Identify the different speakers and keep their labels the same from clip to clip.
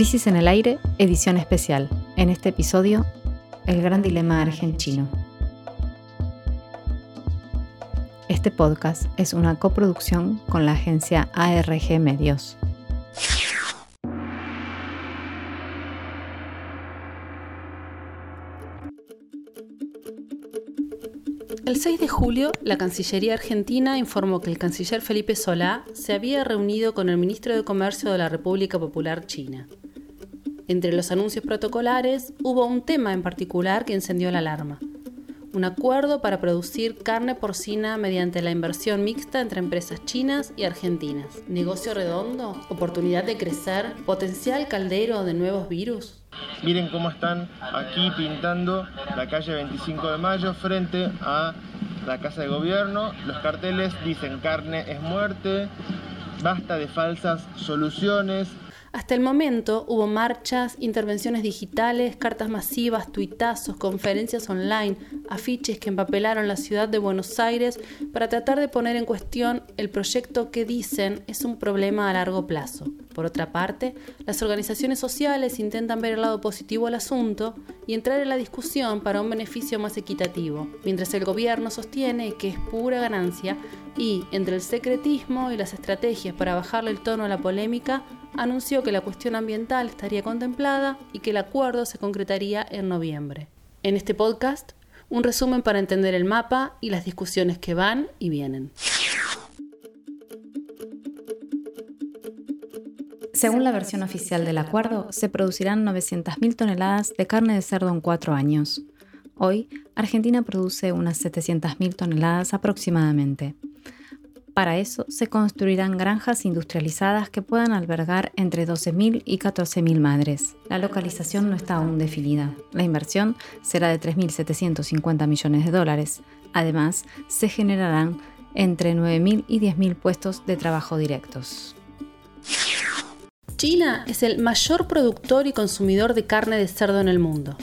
Speaker 1: Crisis en el aire, edición especial. En este episodio, el gran dilema argentino. Este podcast es una coproducción con la agencia ARG Medios.
Speaker 2: El 6 de julio, la Cancillería Argentina informó que el canciller Felipe Solá se había reunido con el ministro de Comercio de la República Popular China. Entre los anuncios protocolares hubo un tema en particular que encendió la alarma. Un acuerdo para producir carne porcina mediante la inversión mixta entre empresas chinas y argentinas. Negocio redondo, oportunidad de crecer, potencial caldero de nuevos virus.
Speaker 3: Miren cómo están aquí pintando la calle 25 de Mayo frente a la Casa de Gobierno. Los carteles dicen carne es muerte, basta de falsas soluciones,
Speaker 2: hasta el momento hubo marchas, intervenciones digitales, cartas masivas, tuitazos, conferencias online, afiches que empapelaron la ciudad de Buenos Aires para tratar de poner en cuestión el proyecto que dicen es un problema a largo plazo. Por otra parte, las organizaciones sociales intentan ver el lado positivo al asunto y entrar en la discusión para un beneficio más equitativo, mientras el gobierno sostiene que es pura ganancia y, entre el secretismo y las estrategias para bajarle el tono a la polémica, anunció que la cuestión ambiental estaría contemplada y que el acuerdo se concretaría en noviembre. En este podcast, un resumen para entender el mapa y las discusiones que van y vienen.
Speaker 1: Según la versión oficial del acuerdo, se producirán 900.000 toneladas de carne de cerdo en cuatro años. Hoy, Argentina produce unas 700.000 toneladas aproximadamente. Para eso se construirán granjas industrializadas que puedan albergar entre 12.000 y 14.000 madres. La localización no está aún definida. La inversión será de 3.750 millones de dólares. Además, se generarán entre 9.000 y 10.000 puestos de trabajo directos.
Speaker 2: China es el mayor productor y consumidor de carne de cerdo en el mundo.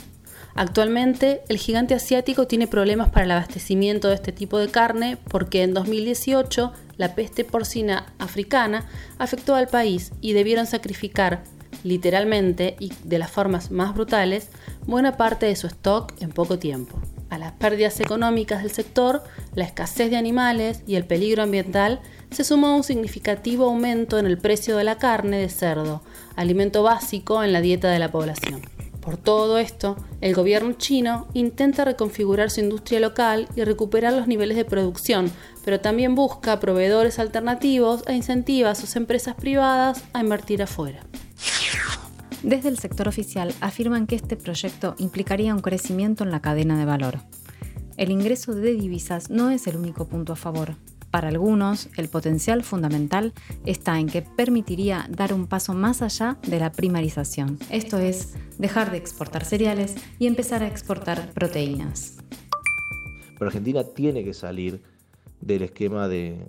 Speaker 2: Actualmente, el gigante asiático tiene problemas para el abastecimiento de este tipo de carne porque en 2018 la peste porcina africana afectó al país y debieron sacrificar literalmente y de las formas más brutales buena parte de su stock en poco tiempo. A las pérdidas económicas del sector, la escasez de animales y el peligro ambiental se sumó un significativo aumento en el precio de la carne de cerdo, alimento básico en la dieta de la población. Por todo esto, el gobierno chino intenta reconfigurar su industria local y recuperar los niveles de producción, pero también busca proveedores alternativos e incentiva a sus empresas privadas a invertir afuera.
Speaker 1: Desde el sector oficial afirman que este proyecto implicaría un crecimiento en la cadena de valor. El ingreso de divisas no es el único punto a favor. Para algunos, el potencial fundamental está en que permitiría dar un paso más allá de la primarización, esto es, dejar de exportar cereales y empezar a exportar proteínas.
Speaker 4: Pero Argentina tiene que salir del esquema de,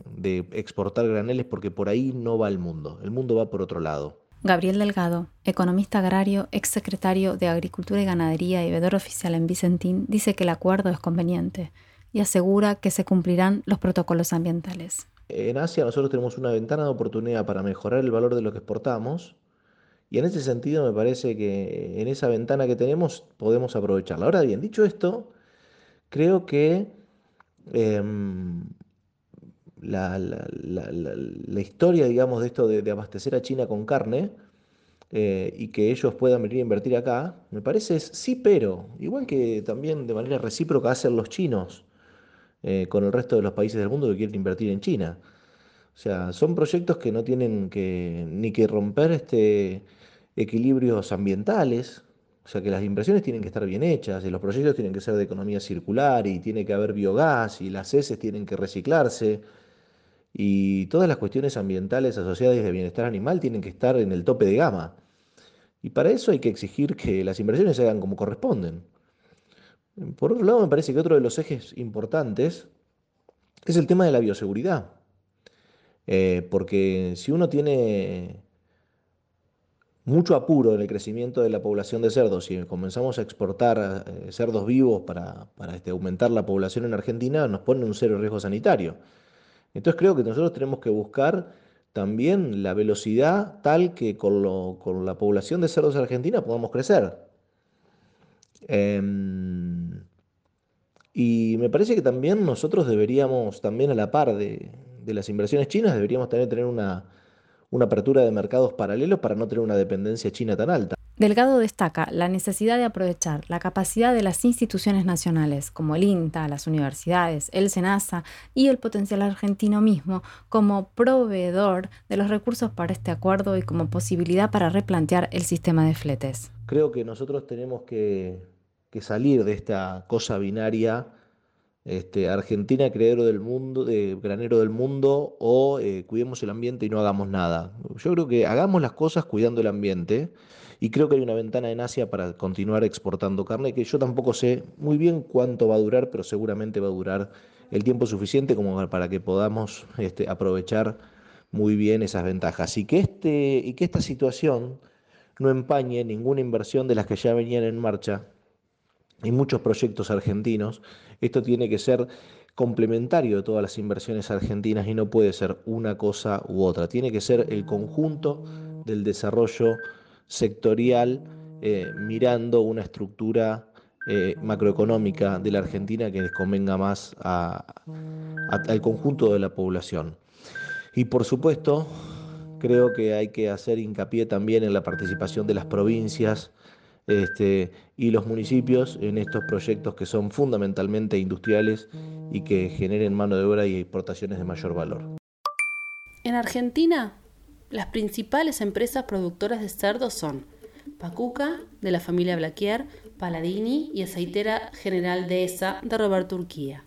Speaker 4: exportar graneles porque por ahí no va el mundo, el mundo va por otro lado.
Speaker 1: Gabriel Delgado, economista agrario, exsecretario de Agricultura y Ganadería y vedor oficial en Vicentín, dice que el acuerdo es conveniente y asegura que se cumplirán los protocolos ambientales.
Speaker 4: En Asia nosotros tenemos una ventana de oportunidad para mejorar el valor de lo que exportamos y en ese sentido me parece que en esa ventana que tenemos podemos aprovecharla. Ahora bien, dicho esto, creo que em, la, historia, digamos, de esto de, abastecer a China con carne eh, y que ellos puedan venir a invertir acá, me parece es sí, pero, igual que también de manera recíproca hacen los chinos. Eh, con el resto de los países del mundo que quieren invertir en China. O sea, son proyectos que no tienen que, ni que romper este, equilibrios ambientales, o sea que las inversiones tienen que estar bien hechas y los proyectos tienen que ser de economía circular y tiene que haber biogás y las heces tienen que reciclarse y todas las cuestiones ambientales asociadas de bienestar animal tienen que estar en el tope de gama. Y para eso hay que exigir que las inversiones se hagan como corresponden. Por otro lado, me parece que otro de los ejes importantes es el tema de la bioseguridad. Eh, porque si uno tiene mucho apuro en el crecimiento de la población de cerdos y comenzamos a exportar eh, cerdos vivos para, este, aumentar la población en Argentina, nos pone un cero riesgo sanitario. Entonces creo que nosotros tenemos que buscar también la velocidad tal que con, la población de cerdos argentina podamos crecer. Em, y me parece que también nosotros deberíamos, también a la par de, las inversiones chinas, deberíamos también tener una, una apertura de mercados paralelos para no tener una dependencia china tan alta.
Speaker 1: Delgado destaca la necesidad de aprovechar la capacidad de las instituciones nacionales, como el INTA, las universidades, el SENASA y el potencial argentino mismo, como proveedor de los recursos para este acuerdo y como posibilidad para replantear el sistema de fletes.
Speaker 4: Creo que nosotros tenemos que, salir de esta cosa binaria este, Argentina creadero del mundo, granero del mundo, o eh, cuidemos el ambiente y no hagamos nada. Yo creo que hagamos las cosas cuidando el ambiente y creo que hay una ventana en Asia para continuar exportando carne que yo tampoco sé muy bien cuánto va a durar, pero seguramente va a durar el tiempo suficiente como para que podamos este, aprovechar muy bien esas ventajas que, este, y que esta situación no empañe ninguna inversión de las que ya venían en marcha y muchos proyectos argentinos. Esto tiene que ser complementario de todas las inversiones argentinas y no puede ser una cosa u otra. Tiene que ser el conjunto del desarrollo sectorial eh, mirando una estructura eh, macroeconómica de la Argentina que les convenga más al conjunto de la población. Y por supuesto, creo que hay que hacer hincapié también en la participación de las provincias este, y los municipios en estos proyectos que son fundamentalmente industriales y que generen mano de obra y exportaciones de mayor valor.
Speaker 2: En Argentina las principales empresas productoras de cerdo son Pacuca, de la familia Blaquier, Paladini y Aceitera General Dehesa de Roberto Urquía.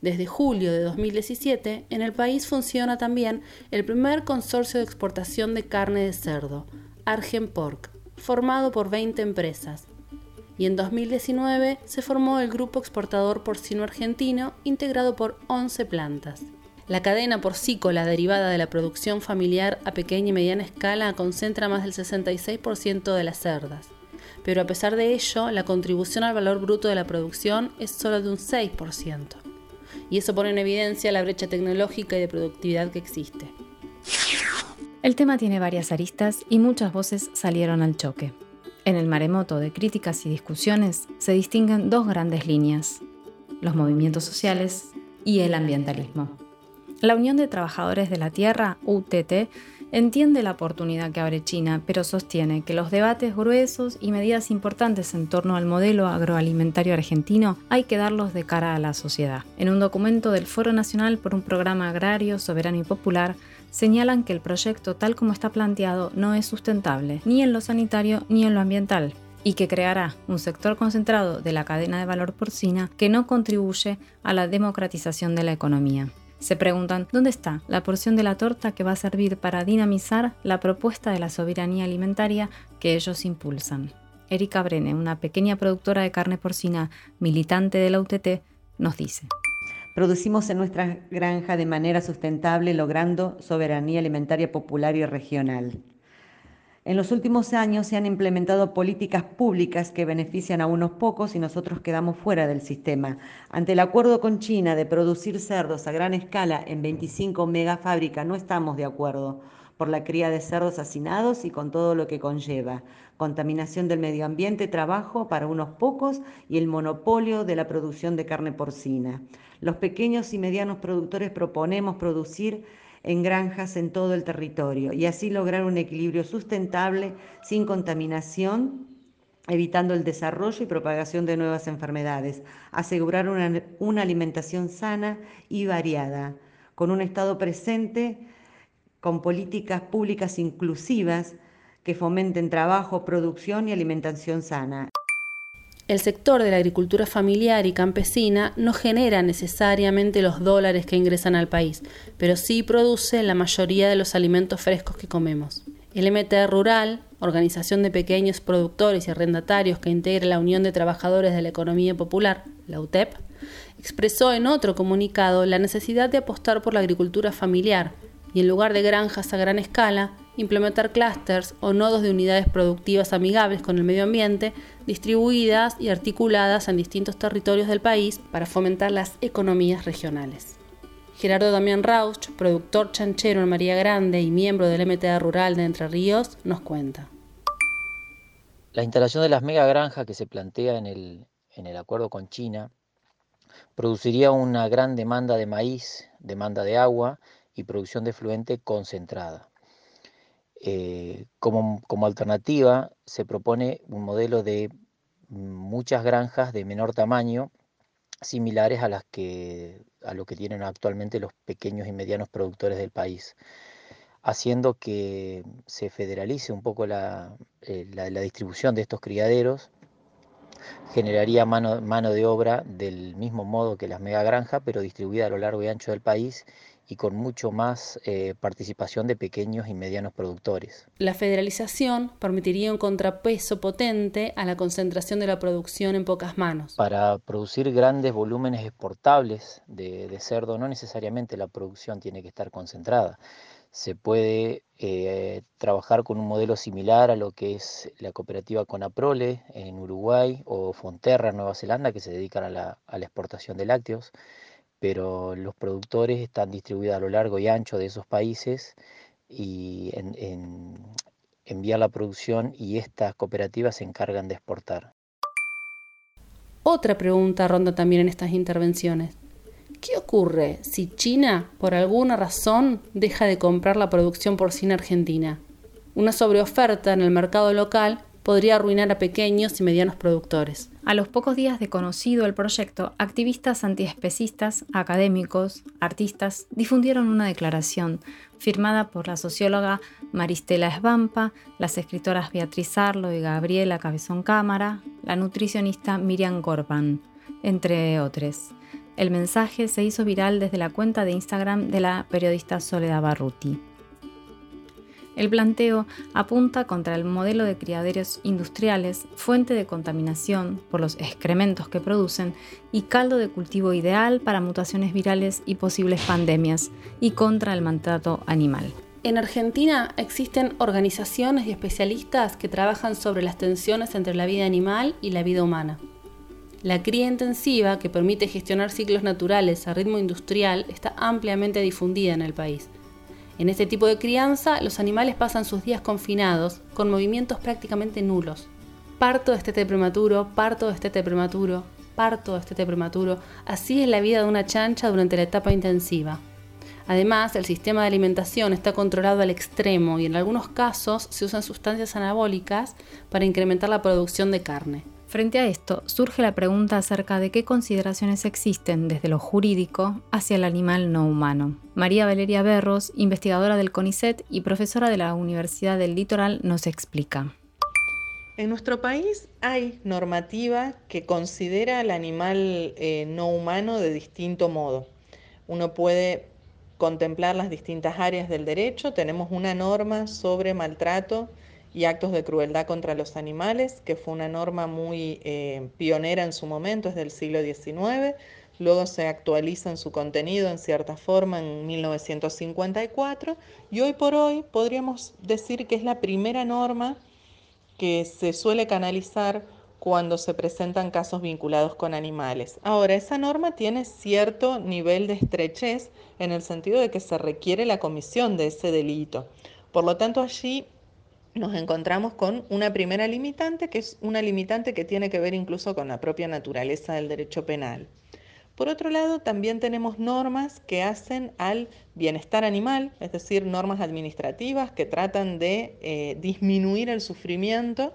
Speaker 2: Desde julio de 2017, en el país funciona también el primer consorcio de exportación de carne de cerdo, Argenpork, formado por 20 empresas. Y en 2019 se formó el Grupo Exportador Porcino Argentino, integrado por 11 plantas. La cadena porcícola derivada de la producción familiar a pequeña y mediana escala concentra más del 66% de las cerdas, pero a pesar de ello, la contribución al valor bruto de la producción es solo de un 6%, y eso pone en evidencia la brecha tecnológica y de productividad que existe.
Speaker 1: El tema tiene varias aristas y muchas voces salieron al choque. En el maremoto de críticas y discusiones se distinguen dos grandes líneas, los movimientos sociales y el ambientalismo. La Unión de Trabajadores de la Tierra, UTT, entiende la oportunidad que abre China, pero sostiene que los debates gruesos y medidas importantes en torno al modelo agroalimentario argentino hay que darlos de cara a la sociedad. En un documento del Foro Nacional por un programa agrario, soberano y popular, señalan que el proyecto tal como está planteado no es sustentable, ni en lo sanitario ni en lo ambiental y que creará un sector concentrado de la cadena de valor porcina que no contribuye a la democratización de la economía. Se preguntan dónde está la porción de la torta que va a servir para dinamizar la propuesta de la soberanía alimentaria que ellos impulsan. Erika Brene, una pequeña productora de carne porcina militante de la UTT, nos dice.
Speaker 5: Producimos en nuestra granja de manera sustentable logrando soberanía alimentaria popular y regional. En los últimos años se han implementado políticas públicas que benefician a unos pocos y nosotros quedamos fuera del sistema. Ante el acuerdo con China de producir cerdos a gran escala en 25 megafábricas no estamos de acuerdo por la cría de cerdos hacinados y con todo lo que conlleva. Contaminación del medio ambiente, trabajo para unos pocos y el monopolio de la producción de carne porcina. Los pequeños y medianos productores proponemos producir en granjas en todo el territorio y así lograr un equilibrio sustentable sin contaminación evitando el desarrollo y propagación de nuevas enfermedades, asegurar una, una, alimentación sana y variada, con un Estado presente, con políticas públicas inclusivas que fomenten trabajo, producción y alimentación sana.
Speaker 2: El sector de la agricultura familiar y campesina no genera necesariamente los dólares que ingresan al país, pero sí produce la mayoría de los alimentos frescos que comemos. El MT Rural, organización de pequeños productores y arrendatarios que integra la Unión de Trabajadores de la Economía Popular, la UTEP, expresó en otro comunicado la necesidad de apostar por la agricultura familiar y en lugar de granjas a gran escala, implementar clústeres o nodos de unidades productivas amigables con el medio ambiente, distribuidas y articuladas en distintos territorios del país para fomentar las economías regionales. Gerardo Damián Rauch, productor chanchero en María Grande y miembro del MTA Rural de Entre Ríos, nos cuenta.
Speaker 6: La instalación de las megagranjas que se plantea en el, en el acuerdo con China produciría una gran demanda de maíz, demanda de agua y producción de fluente concentrada. Eh, como, como, alternativa se propone un modelo de muchas granjas de menor tamaño, similares a las que a lo que tienen actualmente los pequeños y medianos productores del país haciendo que se federalice un poco la, eh, distribución de estos criaderos, generaría mano, mano, de obra del mismo modo que las megagranjas, pero distribuida a lo largo y ancho del país y con mucho más eh, participación de pequeños y medianos productores.
Speaker 2: La federalización permitiría un contrapeso potente a la concentración de la producción en pocas manos.
Speaker 6: Para producir grandes volúmenes exportables de, de cerdo, no necesariamente la producción tiene que estar concentrada se puede eh, trabajar con un modelo similar a lo que es la cooperativa Conaprole en Uruguay o Fonterra en Nueva Zelanda, que se dedican a la, exportación de lácteos, pero los productores están distribuidos a lo largo y ancho de esos países y en, enviar la producción y estas cooperativas se encargan de exportar.
Speaker 2: Otra pregunta ronda también en estas intervenciones. ¿Qué ocurre si China, por alguna razón, deja de comprar la producción porcina argentina? Una sobreoferta en el mercado local podría arruinar a pequeños y medianos productores.
Speaker 1: A los pocos días de conocido el proyecto, activistas antiespecistas, académicos, artistas difundieron una declaración firmada por la socióloga Maristela Esbampa, las escritoras Beatriz Arlo y Gabriela Cabezón Cámara, la nutricionista Miriam Gorban, entre otros. El mensaje se hizo viral desde la cuenta de Instagram de la periodista Soledad Barruti. El planteo apunta contra el modelo de criaderos industriales, fuente de contaminación por los excrementos que producen y caldo de cultivo ideal para mutaciones virales y posibles pandemias, y contra el maltrato animal.
Speaker 2: En Argentina existen organizaciones y especialistas que trabajan sobre las tensiones entre la vida animal y la vida humana. La cría intensiva, que permite gestionar ciclos naturales a ritmo industrial, está ampliamente difundida en el país. En este tipo de crianza, los animales pasan sus días confinados, con movimientos prácticamente nulos. Parto, estete prematuro, parto, estete prematuro, parto, estete prematuro. Así es la vida de una chancha durante la etapa intensiva. Además, el sistema de alimentación está controlado al extremo y en algunos casos se usan sustancias anabólicas para incrementar la producción de carne.
Speaker 1: Frente a esto, surge la pregunta acerca de qué consideraciones existen desde lo jurídico hacia el animal no humano. María Valeria Berros, investigadora del CONICET y profesora de la Universidad del Litoral, nos explica.
Speaker 7: En nuestro país hay normativa que considera al animal eh, no humano de distinto modo. Uno puede contemplar las distintas áreas del derecho. Tenemos una norma sobre maltrato y actos de crueldad contra los animales, que fue una norma muy eh, pionera en su momento, es del siglo XIX, luego se actualiza en su contenido en cierta forma en 1954 y hoy por hoy podríamos decir que es la primera norma que se suele canalizar cuando se presentan casos vinculados con animales. Ahora, esa norma tiene cierto nivel de estrechez en el sentido de que se requiere la comisión de ese delito. Por lo tanto, allí nos encontramos con una primera limitante, que es una limitante que tiene que ver incluso con la propia naturaleza del derecho penal. Por otro lado, también tenemos normas que hacen al bienestar animal, es decir, normas administrativas que tratan de eh, disminuir el sufrimiento.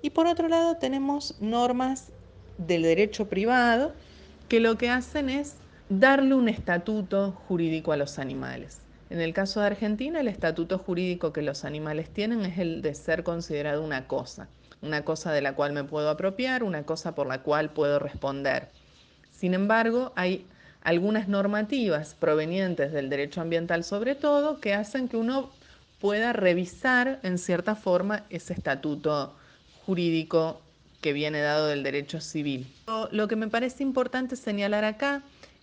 Speaker 7: Y por otro lado, tenemos normas del derecho privado que lo que hacen es darle un estatuto jurídico a los animales. En el caso de Argentina, el estatuto jurídico que los animales tienen es el de ser considerado una cosa, una cosa de la cual me puedo apropiar, una cosa por la cual puedo responder. Sin embargo, hay algunas normativas provenientes del derecho ambiental sobre todo que hacen que uno pueda revisar en cierta forma ese estatuto jurídico que viene dado del derecho civil. Lo que me parece importante señalar acá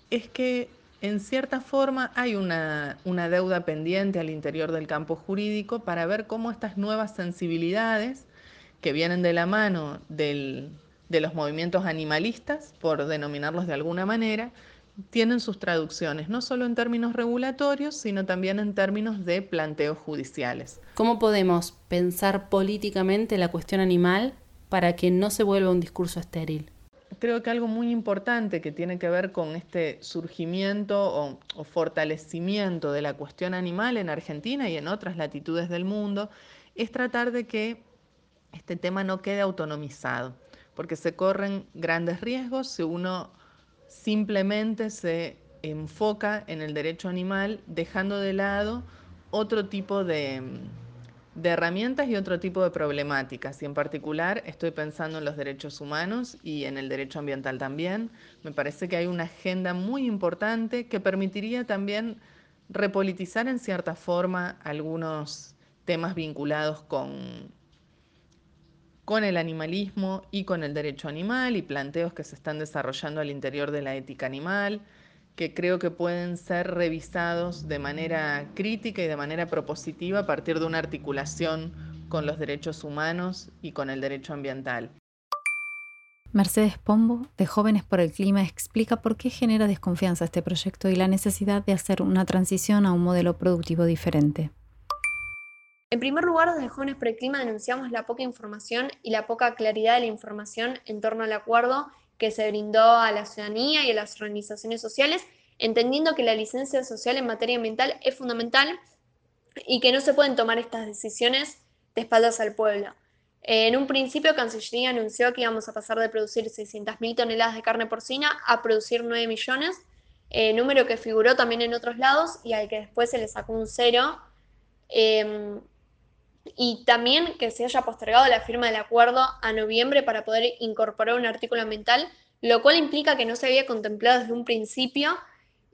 Speaker 7: es que en cierta forma hay una, deuda pendiente al interior del campo jurídico para ver cómo estas nuevas sensibilidades que vienen de la mano de los movimientos animalistas, por denominarlos de alguna manera, tienen sus traducciones, no solo en términos regulatorios, sino también en términos de planteos judiciales.
Speaker 2: ¿Cómo podemos pensar políticamente la cuestión animal para que no se vuelva un discurso estéril?
Speaker 7: Creo que algo muy importante que tiene que ver con este surgimiento o, fortalecimiento de la cuestión animal en Argentina y en otras latitudes del mundo es tratar de que este tema no quede autonomizado, porque se corren grandes riesgos si uno simplemente se enfoca en el derecho animal dejando de lado otro tipo de, herramientas y otro tipo de problemáticas. Y en particular estoy pensando en los derechos humanos y en el derecho ambiental también. Me parece que hay una agenda muy importante que permitiría también repolitizar en cierta forma algunos temas vinculados con con el animalismo y con el derecho animal y planteos que se están desarrollando al interior de la ética animal, que creo que pueden ser revisados de manera crítica y de manera propositiva a partir de una articulación con los derechos humanos y con el derecho ambiental.
Speaker 1: Mercedes Pombo, de Jóvenes por el Clima, explica por qué genera desconfianza este proyecto y la necesidad de hacer una transición a un modelo productivo diferente.
Speaker 8: En primer lugar, desde Jóvenes por el Clima denunciamos la poca información y la poca claridad de la información en torno al acuerdo que se brindó a la ciudadanía y a las organizaciones sociales, entendiendo que la licencia social en materia ambiental es fundamental y que no se pueden tomar estas decisiones de espaldas al pueblo. En un principio, Cancillería anunció que íbamos a pasar de producir 600.000 toneladas de carne porcina a producir 9 millones, eh, número que figuró también en otros lados y al que después se le sacó un cero. Em, y también que se haya postergado la firma del acuerdo a noviembre para poder incorporar un artículo ambiental, lo cual implica que no se había contemplado desde un principio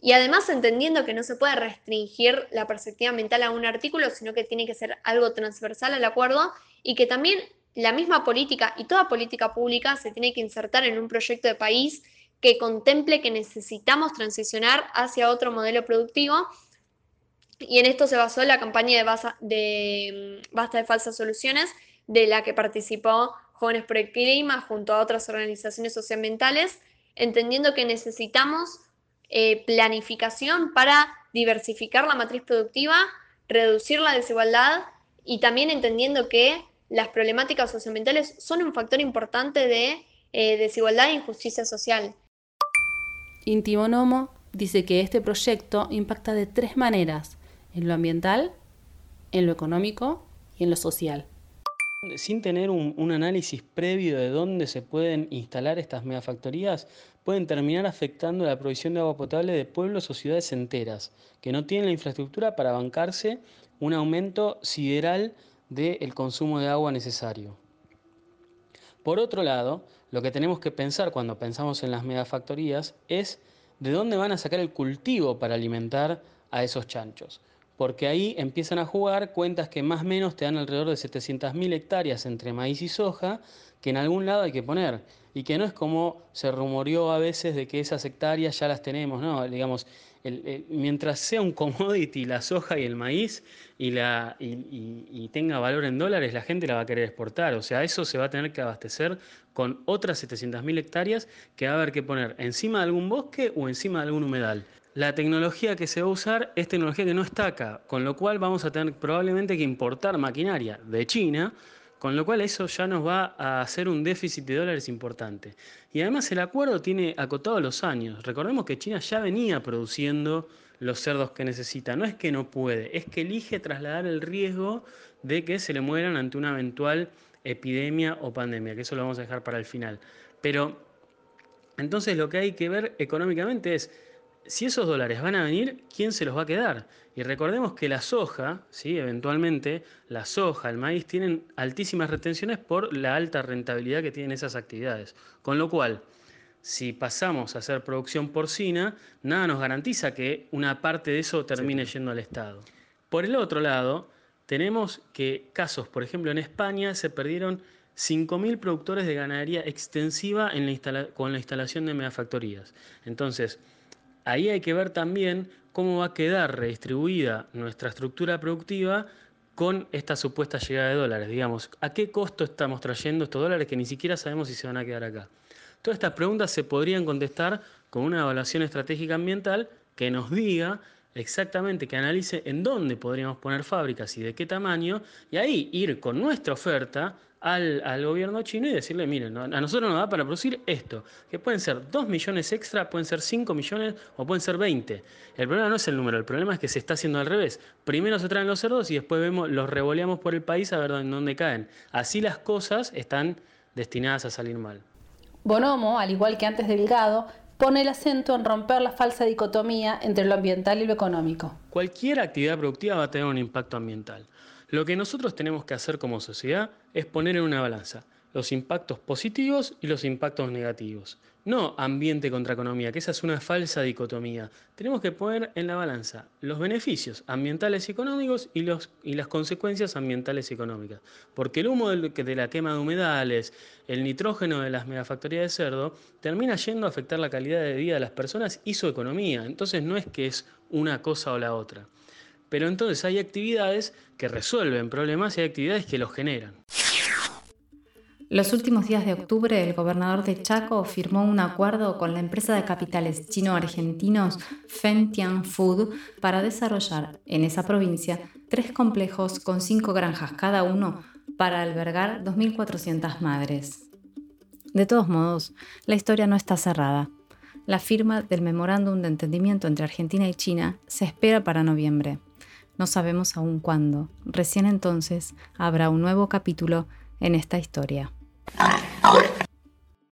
Speaker 8: y además entendiendo que no se puede restringir la perspectiva ambiental a un artículo, sino que tiene que ser algo transversal al acuerdo y que también la misma política y toda política pública se tiene que insertar en un proyecto de país que contemple que necesitamos transicionar hacia otro modelo productivo y en esto se basó la campaña de, mm, Basta de Falsas Soluciones, de la que participó Jóvenes por el Clima junto a otras organizaciones socioambientales, entendiendo que necesitamos eh, planificación para diversificar la matriz productiva, reducir la desigualdad y también entendiendo que las problemáticas socioambientales son un factor importante de eh, desigualdad e injusticia social.
Speaker 2: Intimonomo dice que este proyecto impacta de tres maneras en lo ambiental, en lo económico y en lo social.
Speaker 9: Sin tener un, análisis previo de dónde se pueden instalar estas megafactorías, pueden terminar afectando la provisión de agua potable de pueblos o ciudades enteras, que no tienen la infraestructura para bancarse un aumento sideral del consumo de agua necesario. Por otro lado, lo que tenemos que pensar cuando pensamos en las megafactorías es de dónde van a sacar el cultivo para alimentar a esos chanchos porque ahí empiezan a jugar cuentas que más o menos te dan alrededor de 700.000 hectáreas entre maíz y soja, que en algún lado hay que poner, y que no es como se rumoreó a veces de que esas hectáreas ya las tenemos, no, digamos, mientras sea un commodity la soja y el maíz y, la, y, tenga valor en dólares, la gente la va a querer exportar, o sea, eso se va a tener que abastecer con otras 700.000 hectáreas que va a haber que poner encima de algún bosque o encima de algún humedal la tecnología que se va a usar es tecnología que no está acá, con lo cual vamos a tener probablemente que importar maquinaria de China, con lo cual eso ya nos va a hacer un déficit de dólares importante. Y además el acuerdo tiene acotado los años. Recordemos que China ya venía produciendo los cerdos que necesita. No es que no puede, es que elige trasladar el riesgo de que se le mueran ante una eventual epidemia o pandemia, que eso lo vamos a dejar para el final. Pero entonces lo que hay que ver económicamente es si esos dólares van a venir, ¿quién se los va a quedar? Y recordemos que la soja, ¿sí? eventualmente, la soja, el maíz, tienen altísimas retenciones por la alta rentabilidad que tienen esas actividades. Con lo cual, si pasamos a hacer producción porcina, nada nos garantiza que una parte de eso termine yendo al Estado. Por el otro lado, tenemos que casos, por ejemplo, en España se perdieron 5.000 productores de ganadería extensiva con la instalación de megafactorías. Entonces, ahí hay que ver también cómo va a quedar redistribuida nuestra estructura productiva con esta supuesta llegada de dólares. Digamos, ¿a qué costo estamos trayendo estos dólares que ni siquiera sabemos si se van a quedar acá? Todas estas preguntas se podrían contestar con una evaluación estratégica ambiental que nos diga exactamente, que analice en dónde podríamos poner fábricas y de qué tamaño, y ahí ir con nuestra oferta al, gobierno chino y decirle, miren, a nosotros nos da para producir esto, que pueden ser 2 millones extra, pueden ser 5 millones o pueden ser 20. El problema no es el número, el problema es que se está haciendo al revés. Primero se traen los cerdos y después vemos, los revoleamos por el país a ver dónde, dónde caen. Así las cosas están destinadas a salir mal.
Speaker 2: Bonomo, al igual que antes Delgado, pone el acento en romper la falsa dicotomía entre lo ambiental y lo económico.
Speaker 9: Cualquier actividad productiva va a tener un impacto ambiental. Lo que nosotros tenemos que hacer como sociedad es poner en una balanza los impactos positivos y los impactos negativos. No ambiente contra economía, que esa es una falsa dicotomía. Tenemos que poner en la balanza los beneficios ambientales y económicos y, los, y las consecuencias ambientales y económicas. Porque el humo de la quema de humedales, el nitrógeno de las megafactorías de cerdo, termina yendo a afectar la calidad de vida de las personas y su economía. Entonces no es que es una cosa o la otra. Pero entonces hay actividades que resuelven problemas y hay actividades que los generan.
Speaker 1: Los últimos días de octubre, el gobernador de Chaco firmó un acuerdo con la empresa de capitales chino-argentinos Fentian Food para desarrollar en esa provincia tres complejos con cinco granjas cada uno para albergar 2.400 madres. De todos modos, la historia no está cerrada. La firma del memorándum de entendimiento entre Argentina y China se espera para noviembre. No sabemos aún cuándo. Recién entonces habrá un nuevo capítulo en esta historia. Oh,